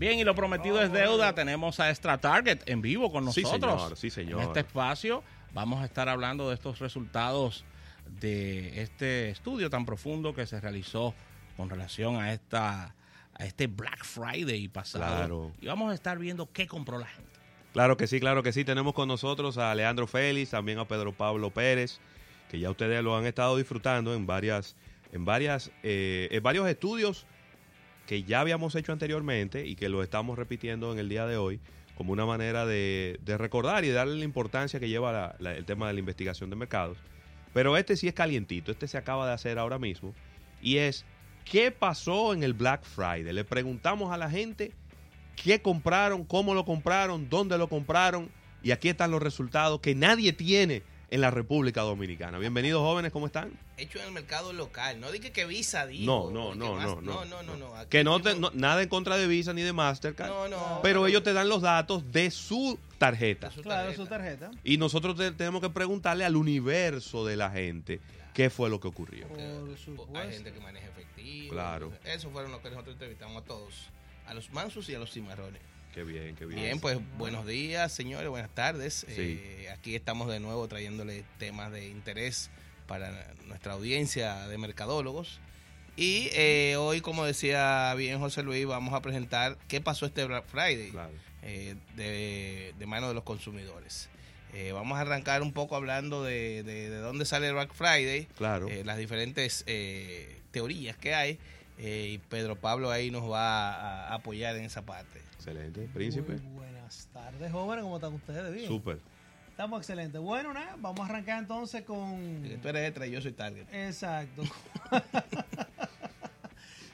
Bien, y lo prometido es deuda. Tenemos a Extra Target en vivo con Sí, nosotros. señor, sí, señor. En este espacio vamos a estar hablando de estos resultados de este estudio tan profundo que se realizó con relación a esta a este Black Friday pasado. Claro. Y vamos a estar viendo qué compró la gente. Claro que sí, claro que sí. Tenemos con nosotros a Leandro Félix, también a Pedro Pablo Pérez, que ya ustedes lo han estado disfrutando en varias, en varias, eh, en varios estudios que ya habíamos hecho anteriormente y que lo estamos repitiendo en el día de hoy como una manera de, recordar y darle la importancia que lleva el tema de la investigación de mercados. Pero este sí es calientito, este se acaba de hacer ahora mismo y es ¿qué pasó en el Black Friday? Le preguntamos a la gente qué compraron, cómo lo compraron, dónde lo compraron y aquí están los resultados que nadie tiene en la República Dominicana. Bienvenidos jóvenes, ¿cómo están? hecho en el mercado local. No dije que Visa dijo. No, no, no, más- no, no. no, no, no. Aquí Que no, te- no- nada en contra de Visa ni de Mastercard, No, no. pero ellos te dan los datos de su tarjeta. de su Claro, tarjeta. su tarjeta. Y nosotros te- tenemos que preguntarle al universo de la gente qué fue lo que ocurrió. Por Hay gente que maneja efectivo. Claro. Eso fueron los que nosotros entrevistamos a todos. A los mansos y a los cimarrones. Qué bien, qué bien. Bien, pues buenos días, señores, buenas tardes. Sí. Eh, aquí estamos de nuevo trayéndole temas de interés para nuestra audiencia de mercadólogos. Y eh, hoy, como decía bien José Luis, vamos a presentar qué pasó este Black Friday Claro. eh, de, de mano de los consumidores. Eh, vamos a arrancar un poco hablando de, de- de dónde sale el Black Friday, Claro. las diferentes teorías que hay. Eh, y Pedro Pablo ahí nos va a- a apoyar en esa parte. Excelente, príncipe. Muy buenas tardes, jóvenes. ¿Cómo están ustedes? Bien. Súper. Estamos excelentes. Bueno, nada, vamos a arrancar entonces con. Tú eres extra y yo soy target. Exacto.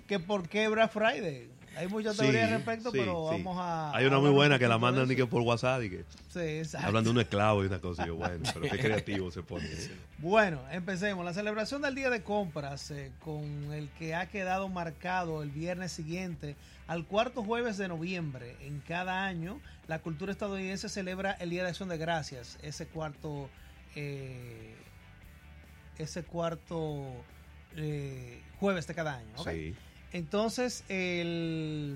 que por qué Black Friday. Hay muchas Sí, teorías al respecto, sí, pero sí. vamos a. Hay una muy buena que la mandan ni que por WhatsApp y que Sí, exacto. hablan de un esclavo y una cosa. y yo, bueno, pero qué creativo se pone. Bueno, empecemos. La celebración del Día de Compras, eh, con el que ha quedado marcado el viernes siguiente al cuarto jueves de noviembre en cada año, la cultura estadounidense celebra el Día de Acción de Gracias, ese cuarto, eh, ese cuarto eh, jueves de cada año. ¿ok? Sí. Entonces, el,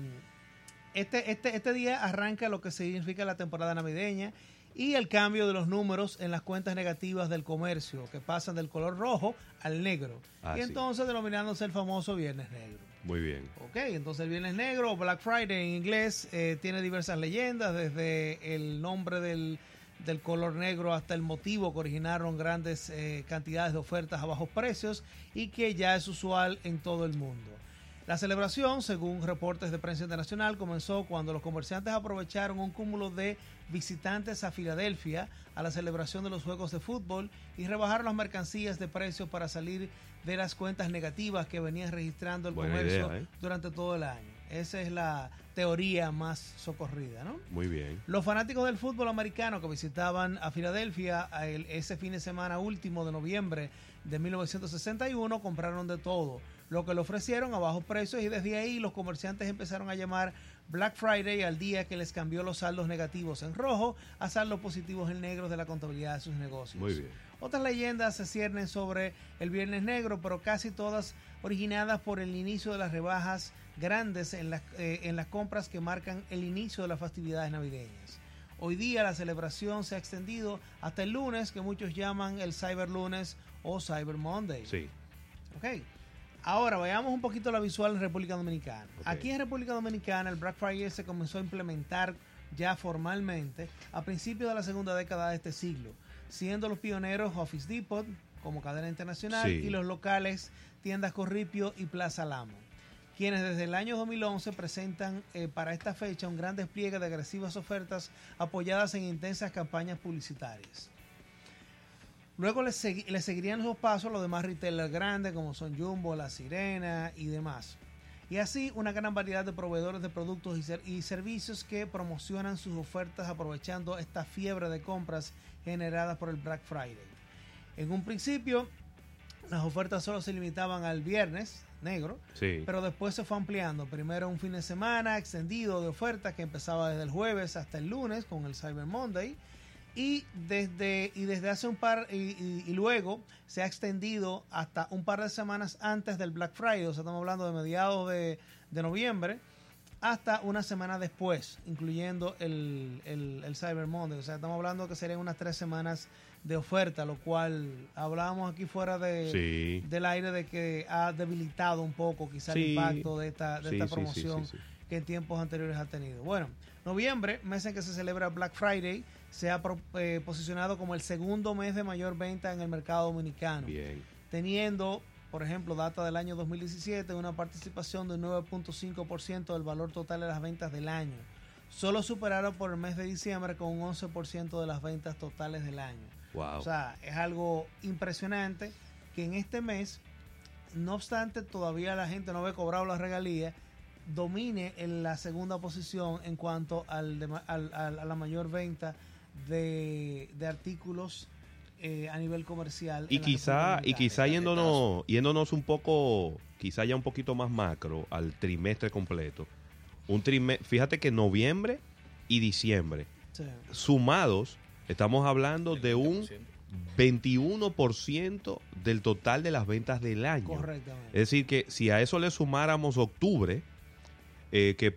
este, este, este día arranca lo que significa la temporada navideña y el cambio de los números en las cuentas negativas del comercio, que pasan del color rojo al negro. Ah, y sí. entonces denominándose el famoso Viernes Negro. Muy bien. Ok, entonces el Viernes Negro Black Friday en inglés eh, tiene diversas leyendas, desde el nombre del, del color negro hasta el motivo que originaron grandes eh, cantidades de ofertas a bajos precios y que ya es usual en todo el mundo. La celebración, según reportes de prensa internacional, comenzó cuando los comerciantes aprovecharon un cúmulo de visitantes a Filadelfia a la celebración de los juegos de fútbol y rebajaron las mercancías de precios para salir de las cuentas negativas que venían registrando el Buena comercio idea, ¿eh? durante todo el año. Esa es la teoría más socorrida, ¿no? Muy bien. Los fanáticos del fútbol americano que visitaban a Filadelfia ese fin de semana último de noviembre de 1961 compraron de todo, lo que le ofrecieron a bajos precios y desde ahí los comerciantes empezaron a llamar Black Friday al día que les cambió los saldos negativos en rojo a saldos positivos en negro de la contabilidad de sus negocios. Muy bien. Otras leyendas se ciernen sobre el Viernes Negro, pero casi todas originadas por el inicio de las rebajas grandes en las, eh, en las compras que marcan el inicio de las festividades navideñas. Hoy día la celebración se ha extendido hasta el lunes, que muchos llaman el Cyber Lunes o Cyber Monday. Sí. Ok. Ahora vayamos un poquito a la visual en República Dominicana. Aquí en República Dominicana el Black Friday se comenzó a implementar ya formalmente a principios de la segunda década de este siglo, siendo los pioneros Office Depot como cadena internacional Sí. y los locales tiendas Corripio y Plaza Lamo, quienes desde el año 2011 presentan eh, para esta fecha un gran despliegue de agresivas ofertas apoyadas en intensas campañas publicitarias. Luego le, segui- le seguirían los pasos los demás retailers grandes como son Jumbo, La Sirena y demás. Y así una gran variedad de proveedores de productos y, ser- y servicios que promocionan sus ofertas aprovechando esta fiebre de compras generada por el Black Friday. En un principio, las ofertas solo se limitaban al viernes negro, Sí. pero después se fue ampliando. Primero un fin de semana extendido de ofertas que empezaba desde el jueves hasta el lunes con el Cyber Monday. Y desde, y desde hace un par, y, y- y luego se ha extendido hasta un par de semanas antes del Black Friday, o sea, estamos hablando de mediados de, de noviembre, hasta una semana después, incluyendo el, el, el Cyber Monday. O sea, estamos hablando que serían unas tres semanas de oferta, lo cual hablábamos aquí fuera de, Sí. del aire de que ha debilitado un poco quizá el impacto de esta, de Sí, esta promoción que en tiempos anteriores ha tenido. Bueno, noviembre, mes en que se celebra Black Friday, se ha eh, posicionado como el segundo mes de mayor venta en el mercado dominicano, Bien. teniendo, por ejemplo, data del año 2017, una participación del 9.5% del valor total de las ventas del año, solo superado por el mes de diciembre con un 11% de las ventas totales del año. Wow. O sea, es algo impresionante que en este mes, no obstante, todavía la gente no había cobrado la regalía, domine en la segunda posición en cuanto al, de ma- al- al- a la mayor venta de, de artículos eh, a nivel comercial. y quizá, y quizá yéndonos, yéndonos un poco, quizá ya un poquito más macro al trimestre completo. Un trime- fíjate que noviembre y diciembre Sí, sumados estamos hablando de un 21% del total de las ventas del año. correctamente. Es decir, que si a eso le sumáramos octubre, eh, que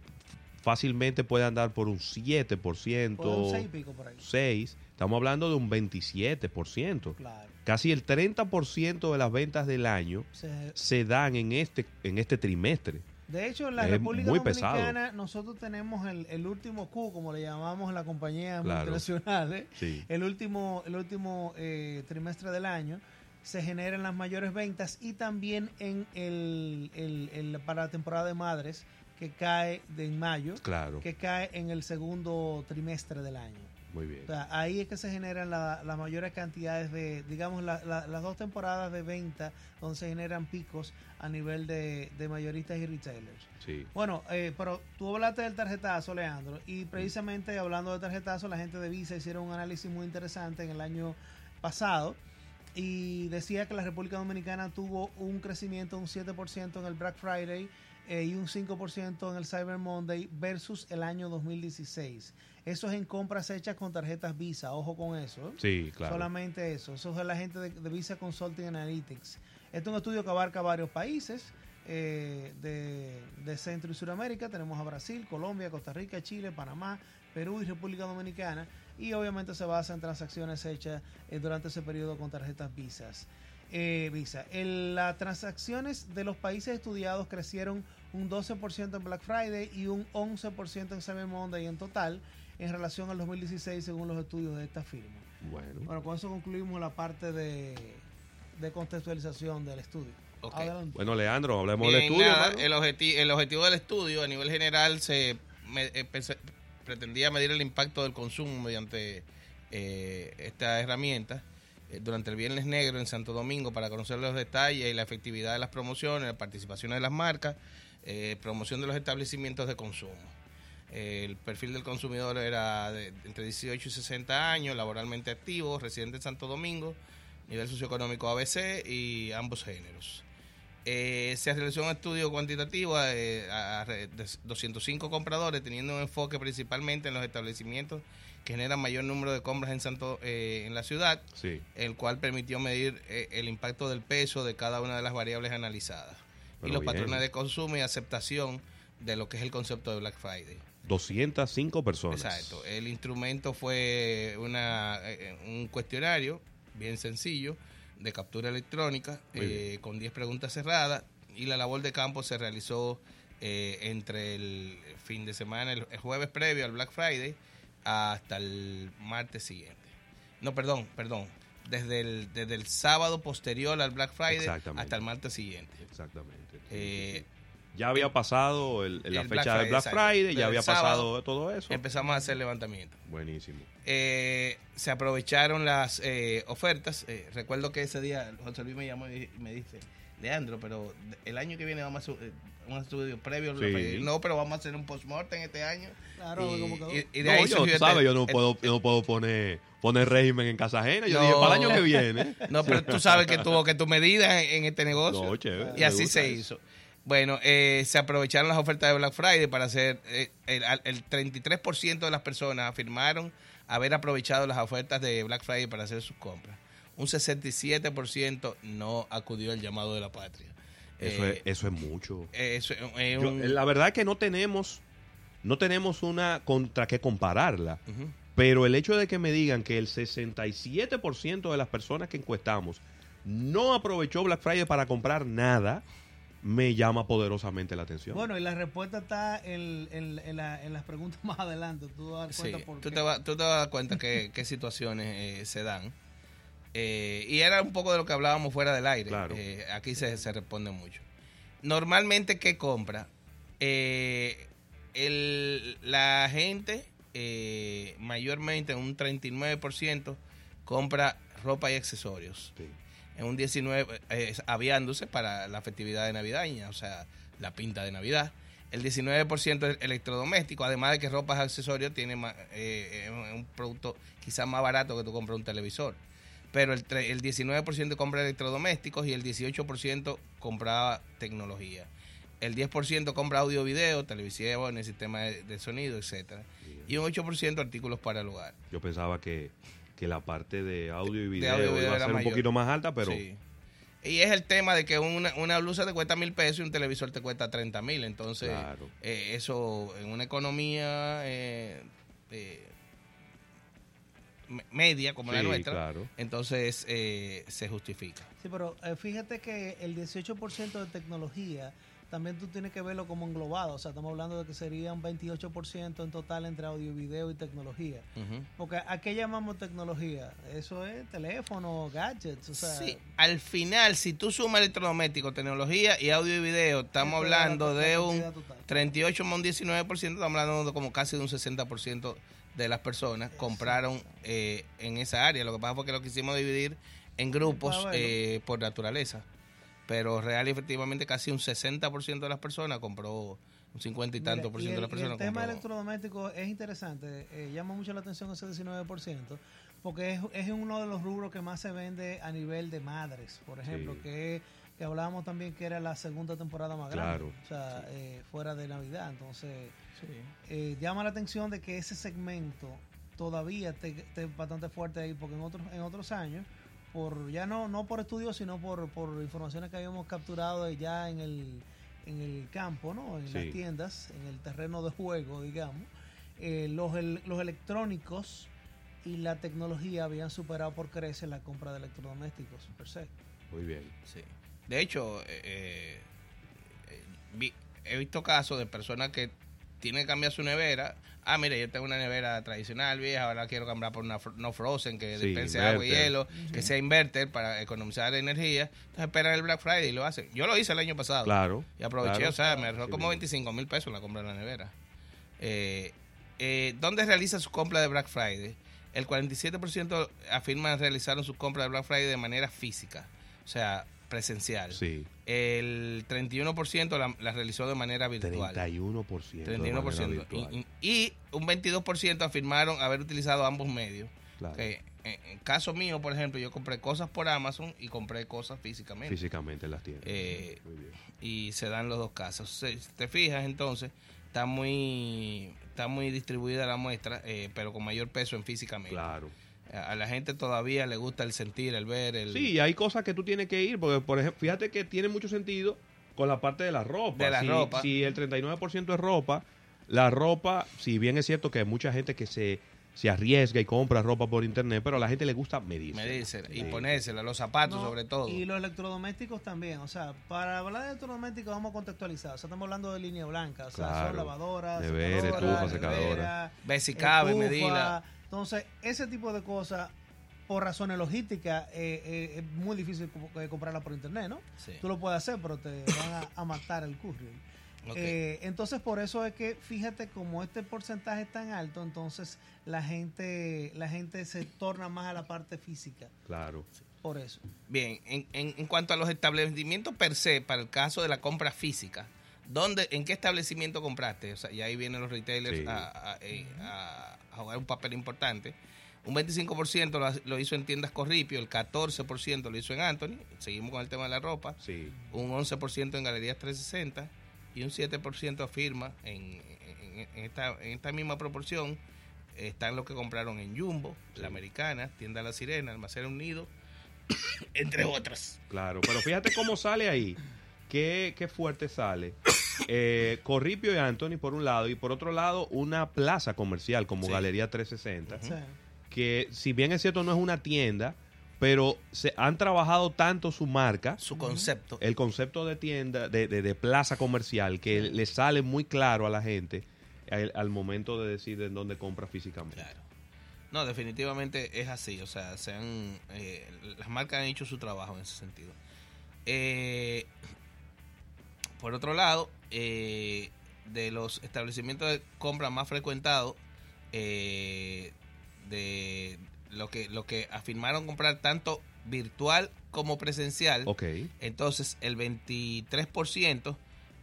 fácilmente puede andar por un 7%, Por un seis y pico por ahí. 6, estamos hablando de un 27%. Claro. Casi el 30% de las ventas del año Se- se dan en este, en este trimestre. De hecho, en la Es República muy pesado. Dominicana nosotros tenemos el, el último Q, como le llamamos en la compañía Claro. multinacionales, Sí. el último, el último eh, trimestre del año se generan las mayores ventas y también en el, el- el- para la temporada de madres que cae de en mayo, Claro. que cae en el segundo trimestre del año. Muy bien. O sea, ahí es que se generan la- las mayores cantidades de, digamos, la- la- las dos temporadas de venta donde se generan picos a nivel de, de mayoristas y retailers. Sí. Bueno, eh, pero tú hablaste del tarjetazo, Leandro, y precisamente hablando del tarjetazo, la gente de Visa hicieron un análisis muy interesante en el año pasado y decía que la República Dominicana tuvo un crecimiento de un 7% en el Black Friday eh, y un 5% en el Cyber Monday versus el año 2016. Eso es en compras hechas con tarjetas Visa, ojo con eso. ¿eh? Sí, claro. Solamente eso. Eso es la gente de, de Visa Consulting Analytics. Este es un estudio que abarca varios países eh, de, de Centro y Sudamérica. Tenemos a Brasil, Colombia, Costa Rica, Chile, Panamá, Perú y República Dominicana. Y obviamente se basa en transacciones hechas eh, durante ese periodo con tarjetas Visas. Eh, Visa. El- las transacciones de los países estudiados crecieron un 12% en Black Friday y un 11% en Cyber Monday en total en relación al 2016 según los estudios de esta firma. Bueno. Bueno, con eso concluimos la parte de, de contextualización del estudio. Ok. Adelante. Bueno, Leandro, hablemos del estudio. nada, el, objeti- el objetivo del estudio a nivel general se me- eh, pretendía medir el impacto del consumo mediante eh, esta herramienta durante el Viernes Negro en Santo Domingo para conocer los detalles y la efectividad de las promociones, la participación de las marcas, eh, promoción de los establecimientos de consumo. Eh, el perfil del consumidor era de entre 18 y 60 años, laboralmente activo, residente en Santo Domingo, nivel socioeconómico ABC y ambos géneros. Eh, se realizó un estudio cuantitativo eh, a, a re- de 205 compradores, teniendo un enfoque principalmente en los establecimientos que generan mayor número de compras en Santo eh, en la ciudad, Sí. el cual permitió medir eh, el impacto del peso de cada una de las variables analizadas y los bien. patrones de consumo y aceptación de lo que es el concepto de Black Friday. 205 personas. Exacto. El instrumento fue una, eh, un cuestionario bien sencillo de captura electrónica eh, con 10 preguntas cerradas y la labor de campo se realizó eh, entre el fin de semana, el, el jueves previo al Black Friday hasta el martes siguiente. No, perdón, perdón. Desde el, desde el sábado posterior al Black Friday hasta el martes siguiente. Exactamente. Eh. Ya había pasado el- la el fecha Black del Friday, Black exacto. Friday, ya había sábado pasado todo eso. Empezamos a hacer levantamiento. Buenísimo. Eh, se aprovecharon las eh, ofertas. Eh, recuerdo que ese día José Luis me llamó y me dice, Leandro, pero el año que viene vamos a hacer eh, un estudio previo. Sí. Black Friday". No, pero vamos a hacer un postmortem este año. Claro, y, como quedó. y- y de no, ahí yo, tú este- sabes, yo no este- puedo, yo no puedo poner, poner régimen en casa ajena. Yo No. dije, para el año que viene. No, pero tú sabes que tuvo que tu medida en, en este negocio. No, chévere, y así se eso. hizo. Bueno, eh, se aprovecharon las ofertas de Black Friday para hacer. eh, el, el 33% de las personas afirmaron haber aprovechado las ofertas de Black Friday para hacer sus compras. Un 67% no acudió al llamado de la patria. Eso, Eh, es, eso es mucho. eso es Yo- un- la verdad es que no tenemos no tenemos una contra qué compararla. Pero el hecho de que me digan que el 67% de las personas que encuestamos no aprovechó Black Friday para comprar nada, me llama poderosamente la atención. Bueno, y la respuesta está en, en- en la- en las preguntas más adelante. Tú Sí, por tú qué. te, vas, tú te vas a dar cuenta que- qué situaciones eh, se dan. Eh, y era un poco de lo que hablábamos fuera del aire. Claro. Eh, aquí se, se responde mucho. Normalmente, ¿qué compra? Eh, el- la gente, eh, mayormente un 39%, compra ropa y accesorios. Sí. En un 19%, eh, aviándose para la festividad de navideña, o sea, la pinta de Navidad. El 19% es electrodoméstico, además de que ropas y accesorios tiene ma- eh, eh, un producto quizás más barato que tú compras un televisor. Pero el, el 19% compra electrodomésticos y el 18% compraba tecnología. El 10% compra audio video, televisión, el sistema de, de sonido, etcétera Y un 8% artículos para el hogar. Yo pensaba que, que la parte de audio y De video, audio y video iba a ser un mayor. poquito más alta, pero Sí. Y es el tema de que una, una blusa te cuesta mil pesos y un televisor te cuesta 30 mil. Entonces, Claro. eh, eso en una economía eh, eh, me- media como la nuestra, claro. entonces eh, se justifica. Sí, pero eh, fíjate que el 18% de tecnología también tú tienes que verlo como englobado. O sea, estamos hablando de que sería un 28% en total entre audio, video y tecnología. Porque ¿a qué llamamos tecnología? Eso es teléfono, gadgets, o sea... Sí, al final, si tú sumas electrodoméstico, tecnología y audio y video, estamos hablando la de un total. 38 más un 19%, estamos hablando de como casi de un 60% de las personas compraron eh, en esa área. Lo que pasa fue que lo quisimos dividir en grupos eh, por naturaleza. Pero real y efectivamente casi un 60% de las personas compró, un 50 y Mira, tanto por y ciento de el- las y el personas tema compró. electrodoméstico es interesante, eh, llama mucho la atención ese 19%, porque es, es uno de los rubros que más se vende a nivel de madres, por ejemplo, Sí. que, que hablábamos también que era la segunda temporada más grande, Claro, o sea, eh, fuera de Navidad, entonces Sí. eh, llama la atención de que ese segmento todavía esté esté bastante fuerte ahí, porque en otros, en otros años, por ya no, no por estudios, sino por, por informaciones que habíamos capturado ya en el, en el campo, ¿no? en Sí. las tiendas, en el terreno de juego, digamos, eh, los, el- los electrónicos y la tecnología habían superado por creces la compra de electrodomésticos, per se. Muy bien. Sí. De hecho, eh, eh, eh, vi- he visto casos de personas que tienen que cambiar su nevera. Ah, mire, yo tengo una nevera tradicional vieja, ahora quiero cambiar por una no frozen que Sí, dispense agua y hielo, que sea inverter para economizar energía. Entonces esperan el Black Friday y lo hacen. Yo lo hice el año pasado. Claro. Y aproveché, claro. o sea, me ahorró Sí, como mismo. 25 mil pesos la compra de la nevera. Eh, eh, ¿Dónde realiza su compra de Black Friday? El 47% afirman realizaron su compra de Black Friday de manera física, o sea, presencial. Sí. El 31% la, la realizó de manera virtual. 31%. de manera 31%. virtual. Y, y- y un 22% afirmaron haber utilizado ambos medios. Claro. Que en, en caso mío, por ejemplo, yo compré cosas por Amazon y compré cosas físicamente Físicamente en las tiendas. Eh, Muy bien. y se dan los dos casos. Si te fijas, entonces, está muy está muy distribuida la muestra, eh, pero con mayor peso en físicamente. Claro. A la gente todavía le gusta el sentir, el ver, el... Sí, hay cosas que tú tienes que ir, porque por ejemplo, fíjate que tiene mucho sentido con la parte de la ropa. De la si, ropa. Si el 39% es ropa, la ropa, si bien es cierto que hay mucha gente que se, se arriesga y compra ropa por internet, pero a la gente le gusta medirse. medirse y Sí. ponérsela, los zapatos No, sobre todo. Y los electrodomésticos también. O sea, para hablar de electrodomésticos vamos a contextualizar. O sea, estamos hablando de línea blanca. O sea, Claro. son lavadoras, secadoras, estufa, secadora. Ve si cabe, estufa. medila. Entonces, ese tipo de cosas, por razones logísticas, eh, eh, es muy difícil eh, comprarla por internet, ¿no? Sí. Tú lo puedes hacer, pero te van a, a matar el courier. Eh, entonces, por eso es que, fíjate, como este porcentaje es tan alto, entonces la gente, la gente se torna más a la parte física. Claro. Por eso. Bien, en, en, en cuanto a los establecimientos per se, para el caso de la compra física, ¿dónde, ¿en qué establecimiento compraste? O sea, y ahí vienen los retailers Sí. a, a- eh, a- a jugar un papel importante. Un 25% lo, lo hizo en tiendas Corripio, el 14% lo hizo en Anthony, seguimos con el tema de la ropa, Sí. un 11% en Galerías 360 y un 7% afirma en, en- en esta, en esta misma proporción están los que compraron en Jumbo, La Americana, Tienda La Sirena, Almacén Unido, entre otras. Claro, pero fíjate cómo sale ahí. Qué, qué fuerte sale. eh, Corripio y Anthony por un lado y por otro lado una plaza comercial como Sí. Galería 360 Sí. que si bien es cierto no es una tienda pero se han trabajado tanto su marca Su concepto. el concepto de tienda de, de- de plaza comercial que le sale muy claro a la gente al, al momento de decir en dónde compra físicamente Claro. No, definitivamente es así. O sea, se han, eh, las marcas han hecho su trabajo en ese sentido. Eh, por otro lado, eh, de los establecimientos de compra más frecuentados, eh, de lo que, lo que afirmaron comprar tanto virtual como presencial, ok. Entonces el 23%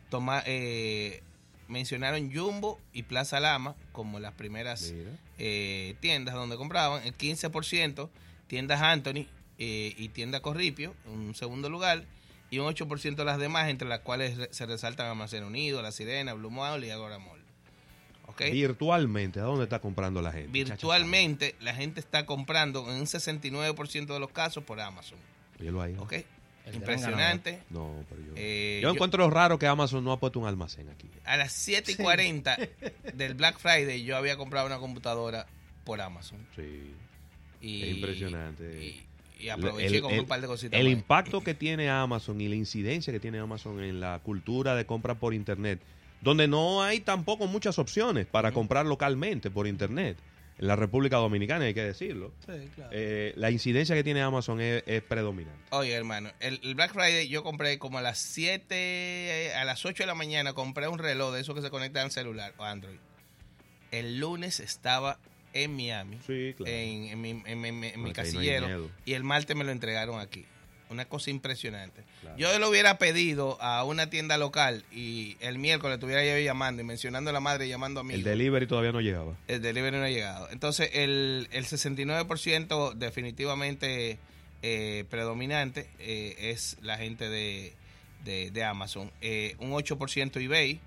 toma, eh, mencionaron Jumbo y Plaza Lama como las primeras eh, tiendas donde compraban, el 15% tiendas Anthony eh, y tienda Corripio, un segundo lugar, y un 8% las demás, entre las cuales se resaltan Almacén Unido, La Sirena, Blue Mall y Agora Mall. Virtualmente ¿a dónde está comprando la gente? Virtualmente la gente está comprando en un 69% de los casos por Amazon. Óyelo ahí. ¿Ok? El Impresionante. no pero yo Eh, yo yo- encuentro raro que Amazon no ha puesto un almacén aquí A las 7 y 40 del Black Friday yo había comprado una computadora por Amazon. sí Y, Es impresionante. Y, y aproveché El- con el- un par de cositas. El más. impacto que tiene Amazon y la incidencia que tiene Amazon en la cultura de compra por Internet, donde no hay tampoco muchas opciones para comprar localmente por Internet. En la República Dominicana, hay que decirlo. Sí, claro. Eh, la incidencia que tiene Amazon es, es predominante. Oye, hermano, el, el Black Friday yo compré como a las 7, a las 8 de la mañana, compré un reloj de esos que se conecta al celular o Android. El lunes estaba en Miami, Sí, claro. en, en mi, en mi- en no casillero, y el martes me lo entregaron aquí. Una cosa impresionante. Claro. Yo lo hubiera pedido a una tienda local y el miércoles estuviera yo llamando y mencionando a la madre y llamando a mí. El delivery todavía no llegaba. El delivery no ha llegado. Entonces, el, el 69% definitivamente eh, predominante eh, es la gente de, de, de Amazon. Eh, un 8% eBay.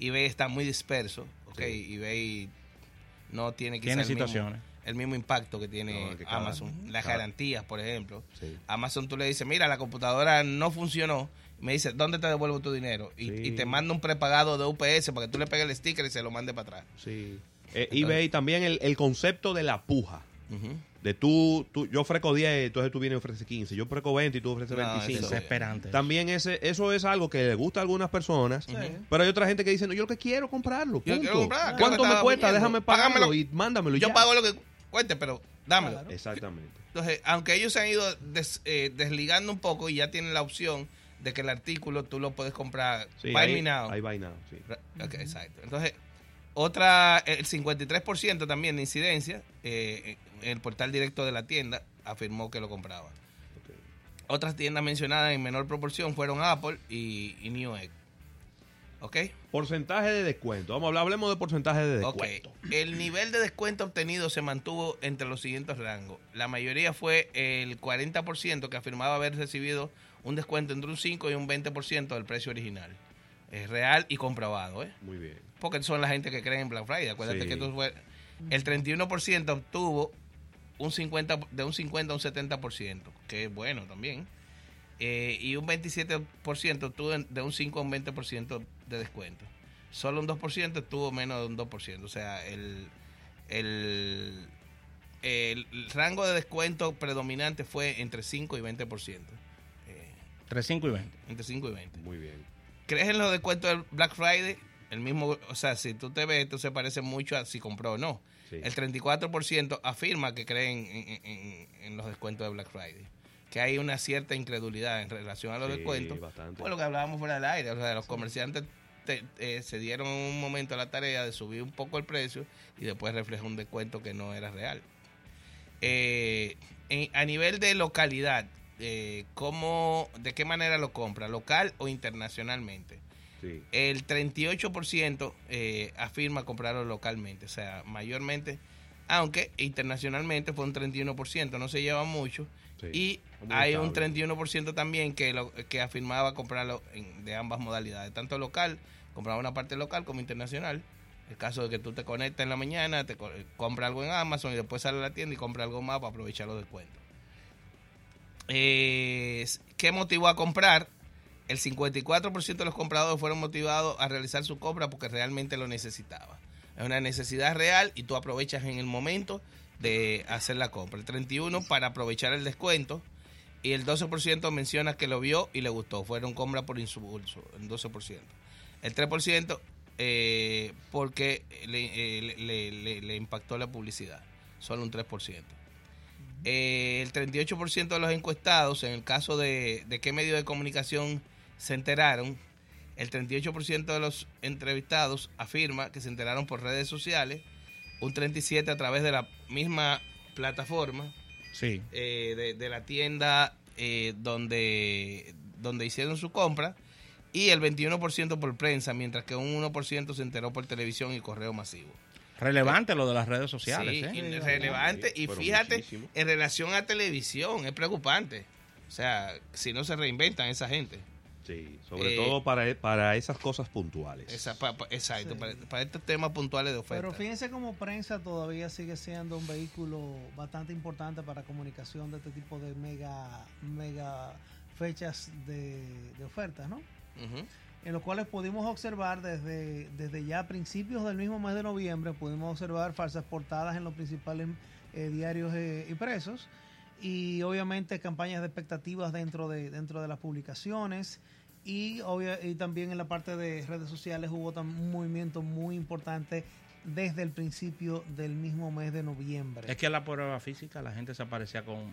eBay está muy disperso. Ok, Sí. eBay no tiene quizá Tiene mismo- situaciones. El mismo impacto que tiene No, es que cada- Amazon. Las cada- garantías, por ejemplo. Sí. Amazon tú le dices, mira, la computadora no funcionó. Me dice, ¿dónde te devuelvo tu dinero? Y, Sí. y te manda un prepagado de UPS para que tú le pegues el sticker y se lo mande para atrás. Sí. Eh, eBay también el, el concepto de la puja. De tú, tú, yo ofrezco 10, entonces tú vienes y ofreces 15. Yo ofrezco 20 y tú ofreces No, 25. eso- Desesperante. También ese, eso es algo que le gusta a algunas personas, Sí. pero hay otra gente que dice, no, yo lo que quiero comprarlo. Yo punto. quiero comprar, ¿Cuánto me cuesta? viendo. Déjame pagarlo Págamelo. y mándamelo. Yo ya. pago lo que cueste, pero dámelo. Claro. Exactamente. Entonces, aunque ellos se han ido des- eh, desligando un poco y ya tienen la opción de que el artículo tú lo puedes comprar Sí, buy ahí, me now. ahí buy now, sí. Exacto. Entonces, otra, el 53% también de incidencia, eh, el portal directo de la tienda afirmó que lo compraba. Otras tiendas mencionadas en menor proporción fueron Apple y, y Newegg. ¿Ok? Porcentaje de descuento. Vamos a hablar, hablemos de porcentaje de descuento. El nivel de descuento obtenido se mantuvo entre los siguientes rangos. La mayoría fue el 40% que afirmaba haber recibido un descuento entre un 5 y un 20% del precio original. Es real y comprobado, ¿eh? Muy bien. Porque son la gente que cree en Black Friday. Acuérdate Sí. que esto fue- el 31% obtuvo un 50, de un 50 a un 70%, que es bueno también. Eh, y un 27% obtuvo de un 5 a un 20% de descuento. Solo un 2% estuvo menos de un 2%. O sea, el, el, el rango de descuento predominante fue entre 5 y 20%. Eh, Entre 5 y 20. entre 5 y 20. Muy bien. ¿Crees en los descuentos del Black Friday? El mismo, o sea, si tú te ves, esto se parece mucho a si compró o no. Sí. El 34% afirma que creen en, en- en- en los descuentos de Black Friday. Que hay una cierta incredulidad en relación a los Sí, descuentos. bastante. Por lo que hablábamos fuera del aire. O sea, los comerciantes te- eh, se dieron un momento a la tarea de subir un poco el precio y después refleja un descuento que no era real. Eh, en- a nivel de localidad, eh, ¿cómo, ¿de qué manera lo compra? ¿Local o internacionalmente? Sí. El 38% eh, afirma comprarlo localmente, o sea, mayormente, aunque internacionalmente fue un 31%, no se lleva mucho. Sí. Y hay un estable. 31% también que, lo, que afirmaba comprarlo en- de ambas modalidades, tanto local, compraba una parte local como internacional. El caso de que tú te conectas en la mañana, te co- compra algo en Amazon y después sale a la tienda y compra algo más para aprovechar los descuentos. Eh, ¿Qué motivó a comprar? el 54% de los compradores fueron motivados a realizar su compra porque realmente lo necesitaba. Es una necesidad real y tú aprovechas en el momento de hacer la compra. El 31% para aprovechar el descuento y el 12% menciona que lo vio y le gustó. Fueron compras por impulso, el 12%. El 3% eh, porque le, eh, le impactó la publicidad, solo un 3%. Eh, el 38% de los encuestados, en el caso de, de qué medio de comunicación se enteraron, el 38% de los entrevistados afirma que se enteraron por redes sociales, un 37% a través de la misma plataforma Sí. eh, de, de la tienda eh, donde, donde hicieron su compra y el 21% por prensa, mientras que un 1% se enteró por televisión y correo masivo. Relevante lo de las redes sociales, Sí, ¿eh? relevante. Sí, Y fíjate, muchísimo. en relación a televisión, es preocupante. O sea, si no se reinventan esa gente. Sí, sobre Eh, todo para, para esas cosas puntuales. Esa, pa- pa- exacto, Sí. para, para estos temas puntuales de oferta. Pero fíjense como prensa todavía sigue siendo un vehículo bastante importante para comunicación de este tipo de mega, mega fechas de, de ofertas, ¿no? En los cuales pudimos observar desde, desde ya principios del mismo mes de noviembre, pudimos observar falsas portadas en los principales eh, diarios eh, impresos y obviamente campañas de expectativas dentro de, dentro de las publicaciones y, obvia- y también en la parte de redes sociales hubo un movimiento muy importante desde el principio del mismo mes de noviembre. Es que la prueba física la gente se aparecía con,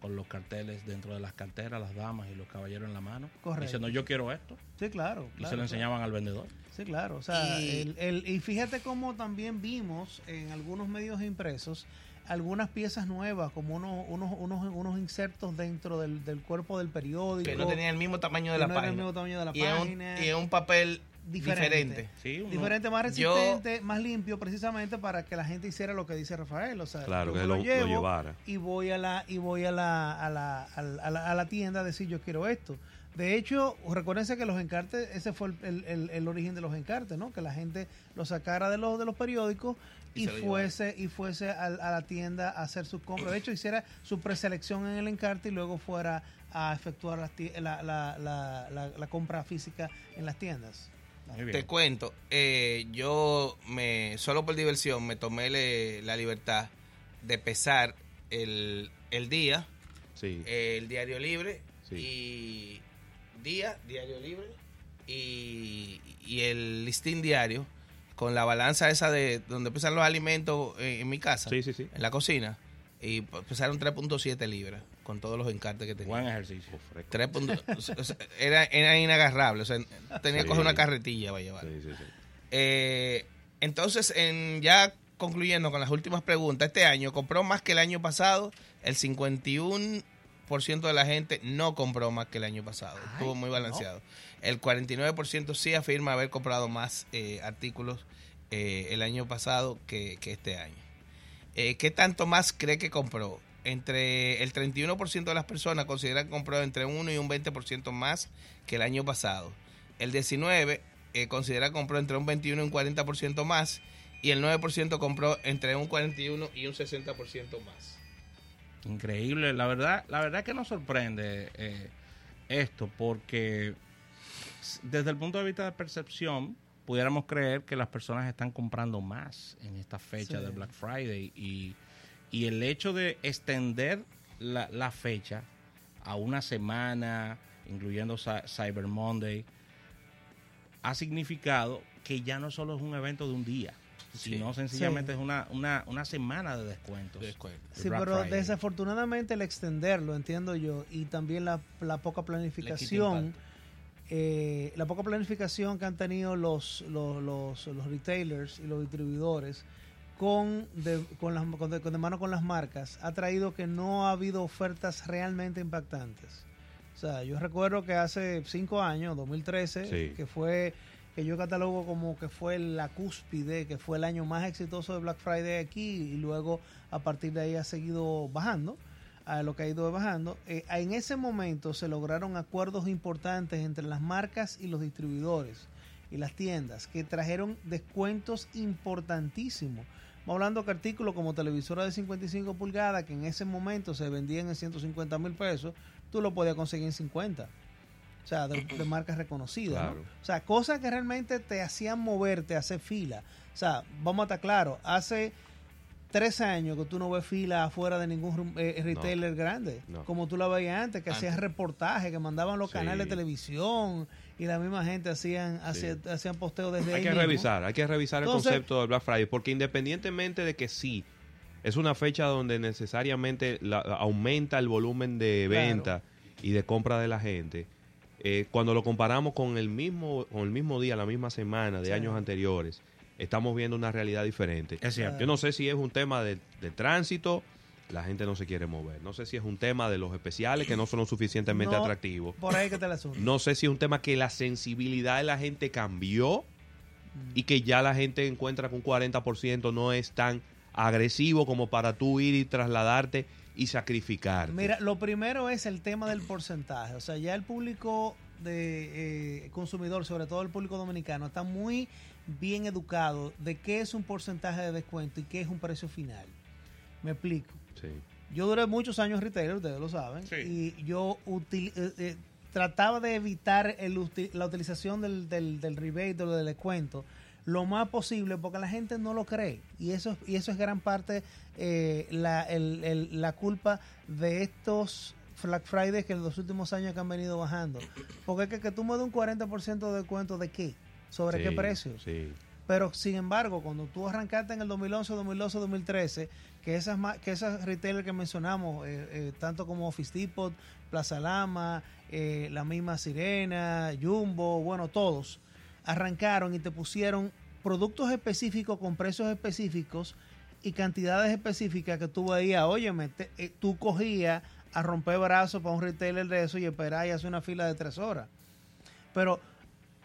con los carteles dentro de las carteras, las damas y los caballeros en la mano. Correcto. Diciendo yo quiero esto. Sí, claro. Y se lo claro. enseñaban al vendedor. Sí, claro. O sea, Y- el- el- y fíjate cómo también vimos en algunos medios impresos algunas piezas nuevas, como unos, unos, unos, unos insertos dentro del, del cuerpo del periódico. Que no tenía el mismo tamaño de la no era el página. mismo tamaño de la y, en un, página. y un papel Diferente. diferente. Sí, uno- diferente, más Yo- resistente, más limpio, precisamente para que la gente hiciera lo que dice Rafael. O sea, Claro, yo que lo, lo llevo llevara. y voy a la y voy a la, a la, a la, a la- a la tienda a decir yo quiero esto. De hecho, recuérdense que los encartes, ese fue el, el- el- el origen de los encartes, ¿no? Que la gente lo sacara de los de los periódicos Y fuese y fuese a, a la tienda a hacer sus compras. De hecho, hiciera su preselección en el encarte y luego fuera a efectuar la, la, la, la- la compra física en las tiendas. Te cuento, eh, yo me solo por diversión me tomé le- la libertad de pesar el, el día, Sí. eh, el diario libre Sí. y día, diario libre y, y el listín diario con la balanza esa de donde pesan los alimentos eh, en mi casa, sí, sí, sí. en la cocina y pesaron 3.7 libras con todos los encartes que tenía. Buen ejercicio. Oh, fresco. Tres punto- o sea, era, era inagarrable, o sea, tenía que coger una carretilla para llevar. Sí, sí, sí. Eh, entonces, en, ya concluyendo con las últimas preguntas, este año compró más que el año pasado, el 51% de la gente no compró más que el año pasado, Ay, estuvo muy balanceado. El 49% sí afirma haber comprado más eh, artículos eh, el año pasado que, que este año. Eh, ¿Qué tanto más cree que compró? Entre el 31% de las personas considera que compró entre un 1 y un 20% más que el año pasado. El 19% eh, considera que compró entre un 21 y un 40% más. Y el 9% compró entre un 41 y un 60% más. Increíble. La verdad, la verdad que nos sorprende eh, esto porque desde el punto de vista de percepción pudiéramos creer que las personas están comprando más en esta fecha Sí. de Black Friday y, y el hecho de extender la, la fecha a una semana, incluyendo Cy- Cyber Monday, ha significado que ya no solo es un evento de un día, sino sencillamente Sí. es una, una, una semana de descuentos. De descuento. de Sí, Black pero Friday. desafortunadamente el extenderlo, entiendo yo, y también la, la poca planificación. Eh, la poca planificación que han tenido los, los, los, los retailers y los distribuidores con de, con, las, con, de, con de mano con las marcas, ha traído que no ha habido ofertas realmente impactantes. O sea, yo recuerdo que hace cinco años, 2013, Sí. que fue que yo catalogo como que fue la cúspide, que fue el año más exitoso de Black Friday aquí y luego a partir de ahí ha seguido bajando, a lo que ha ido bajando. Eh, en ese momento se lograron acuerdos importantes entre las marcas y los distribuidores y las tiendas que trajeron descuentos importantísimos. Estamos hablando que artículos como televisora de 55 pulgadas que en ese momento se vendían en 150 mil pesos, tú lo podías conseguir en 50. O sea, de, de marcas reconocidas. O sea, cosas que realmente te hacían moverte, hacer fila. O sea, vamos a estar claros, hace tres años que tú no ves fila afuera de ningún eh, retailer grande, No. como tú la veías antes, que hacías Antes. reportajes, que mandaban los Sí. canales de televisión y la misma gente hacían, hacía- hacían posteos desde Hay ahí que mismo. revisar, hay que revisar el concepto del Black Friday, porque independientemente de que sí, es una fecha donde necesariamente la- aumenta el volumen de Claro. venta y de compra de la gente, eh, cuando lo comparamos con el mismo con el mismo día, la misma semana de Sí. años anteriores, estamos viendo una realidad diferente. Es cierto. Yo no sé si es un tema de, de tránsito, la gente no se quiere mover. No sé si es un tema de los especiales que no son lo suficientemente No. atractivos. Por ahí que te la asunto. No sé si es un tema que la sensibilidad de la gente cambió y que ya la gente encuentra que un 40% no es tan agresivo como para tú ir y trasladarte y sacrificarte. Mira, lo primero es el tema del porcentaje. O sea, ya el público de eh, consumidor, sobre todo el público dominicano, está muy bien educado de qué es un porcentaje de descuento y qué es un precio final. Me explico. Sí. Yo duré muchos años retailer, ustedes lo saben, Sí. y yo util- eh, eh, trataba de evitar el la utilización del, del, del rebate o del descuento lo más posible porque la gente no lo cree y eso y eso es gran parte eh, la, el- el- la culpa de estos Black Friday que en los últimos años que han venido bajando porque es que, que tú me des un 40% de descuento de qué sobre qué precio Sí. pero sin embargo, cuando tú arrancaste en el 2011, 2012, 2013, que esas que esas retailers que mencionamos, eh, eh, tanto como Office Depot, Plaza Lama, eh, la misma Sirena, Jumbo, bueno, todos arrancaron y te pusieron productos específicos con precios específicos y cantidades específicas que tú veías, óyeme, te- tú cogías a romper brazos para un retailer de eso y esperar y hacer una fila de tres horas. Pero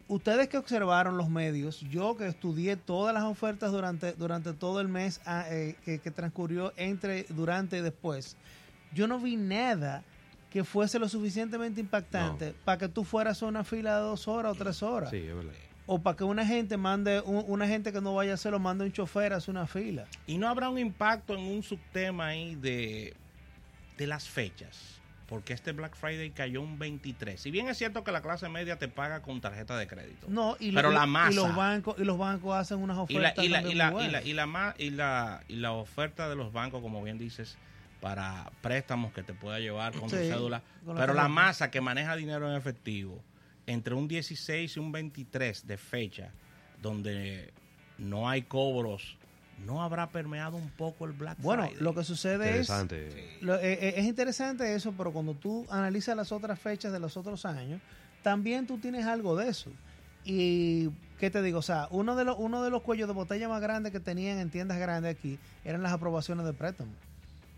ustedes que observaron los medios, yo que estudié todas las ofertas durante, durante todo el mes ah, eh, que, que transcurrió entre, durante y después, yo no vi nada que fuese lo suficientemente impactante para que tú fueras a una fila de dos horas o tres horas. Sí, es verdad. O para que una gente mande, un- una gente que no vaya a hacerlo, mande un chofer a hacer una fila. Y no habrá un impacto en un subtema ahí de, de las fechas. Porque este Black Friday cayó un 23. Si bien es cierto que la clase media te paga con tarjeta de crédito. No, y, Pero y- la y masa. los bancos y los bancos hacen unas y ofertas y la, y la, y la, y la y la- y la oferta de los bancos, como bien dices, para préstamos que te pueda llevar con tu cédula. con Pero la masa que maneja dinero en efectivo, entre un 16 y un 23 de fecha, donde no hay cobros, ¿no habrá permeado un poco el Black Bueno, Friday? lo que sucede es. Lo- eh, eh, es interesante eso, pero cuando tú analizas las otras fechas de los otros años, también tú tienes algo de eso. Y, ¿qué te digo? O sea, uno de los, uno de los cuellos de botella más grandes que tenían en tiendas grandes aquí eran las aprobaciones de préstamo.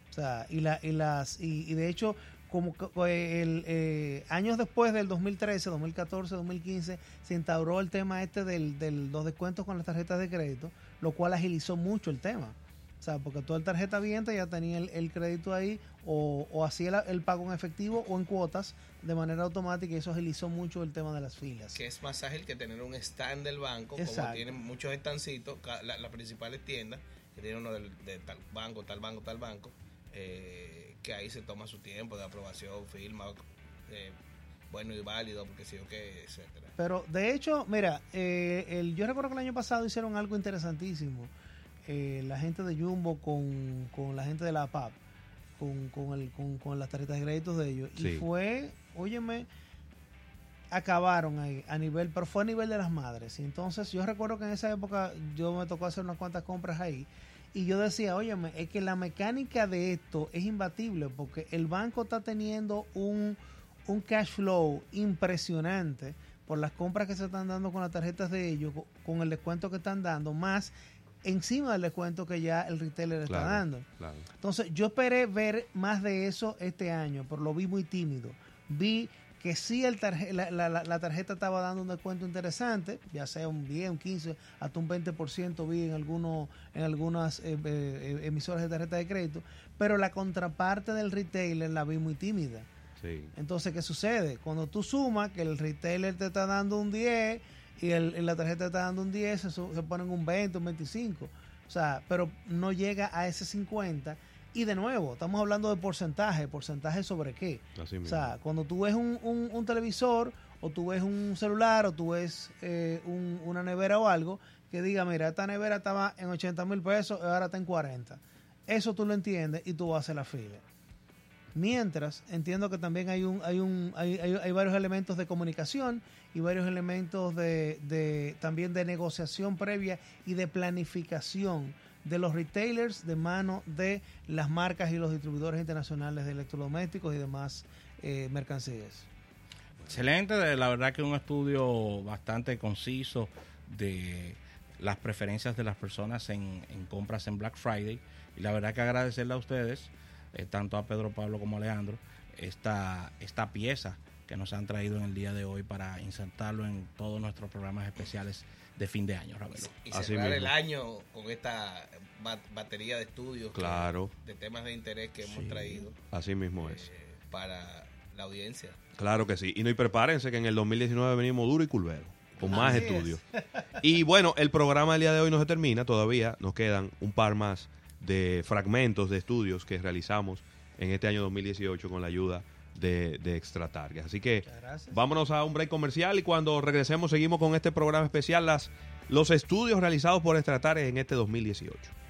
O sea, y, la, y, las, y, y de hecho, como que, eh, el, eh, años después del 2013, 2014, 2015, se instauró el tema este del, de los descuentos con las tarjetas de crédito, lo cual agilizó mucho el tema. O sea, porque toda el tarjeta viente ya tenía el, el crédito ahí o, o hacía la- el pago en efectivo o en cuotas de manera automática y eso agilizó mucho el tema de las filas. que es más ágil que tener un stand del banco, Exacto. como tienen muchos estancitos, la- las principales tiendas, que tienen uno del- de, tal banco, tal banco, tal banco, eh, que ahí se toma su tiempo de aprobación, firma, eh, bueno y válido, porque si yo qué, etcétera. Pero de hecho, mira, eh, el, yo recuerdo que el año pasado hicieron algo interesantísimo. Eh, la gente de Jumbo con, con la gente de la PAP, con, con, el, con, con las tarjetas de créditos de ellos. Y Sí. fue, óyeme, acabaron ahí a nivel, pero fue a nivel de las madres. Y entonces yo recuerdo que en esa época yo me tocó hacer unas cuantas compras ahí. Y yo decía, óyeme, es que la mecánica de esto es imbatible porque el banco está teniendo un, un cash flow impresionante por las compras que se están dando con las tarjetas de ellos, co- con el descuento que están dando, más encima del descuento que ya el retailer está dando. claro. Entonces, yo esperé ver más de eso este año, pero lo vi muy tímido. Vi que sí el tarje- la, la- la- la tarjeta estaba dando un descuento interesante, ya sea un 10, un 15, hasta un 20% vi en, algunos, en algunas eh, eh, emisoras de tarjeta de crédito, pero la contraparte del retailer la vi muy tímida. Sí. Entonces, ¿qué sucede? Cuando tú sumas que el retailer te está dando un 10 y, el, y la tarjeta te está dando un 10, se, se ponen un 20, un 25. O sea, pero no llega a ese 50. Y de nuevo, estamos hablando de porcentaje. ¿Porcentaje sobre qué? Así O mismo. sea, cuando tú ves un, un- un televisor o tú ves un celular o tú ves eh, un- una nevera o algo que diga, mira, esta nevera estaba en 80 mil pesos, ahora está en 40. Eso tú lo entiendes y tú haces la fila. Mientras, entiendo que también hay un, hay un, hay, hay- varios elementos de comunicación y varios elementos de, de- también de negociación previa y de planificación de los retailers de mano de las marcas y los distribuidores internacionales de electrodomésticos y demás eh, mercancías. Excelente, la verdad que un estudio bastante conciso de las preferencias de las personas en, en compras en Black Friday. Y la verdad que agradecerle a ustedes, eh, tanto a Pedro Pablo como a Alejandro, esta, esta pieza que nos han traído en el día de hoy para insertarlo en todos nuestros programas especiales de fin de año, Ravelo. Y Así cerrar mismo. el año con esta ba- batería de estudios. que- Claro. de temas de interés que hemos Sí. traído Así mismo es. eh, para la audiencia. Claro que sí. Y no, y prepárense que en el 2019 venimos duro y curvero, con más Así es. estudios. Y bueno, el programa del día de hoy no se termina todavía. Nos quedan un par más de fragmentos de estudios que realizamos en este año 2018 con la ayuda de, de Extra Target. Así que vámonos a un break comercial y cuando regresemos seguimos con este programa especial, las, los estudios realizados por Extra Target en este 2018.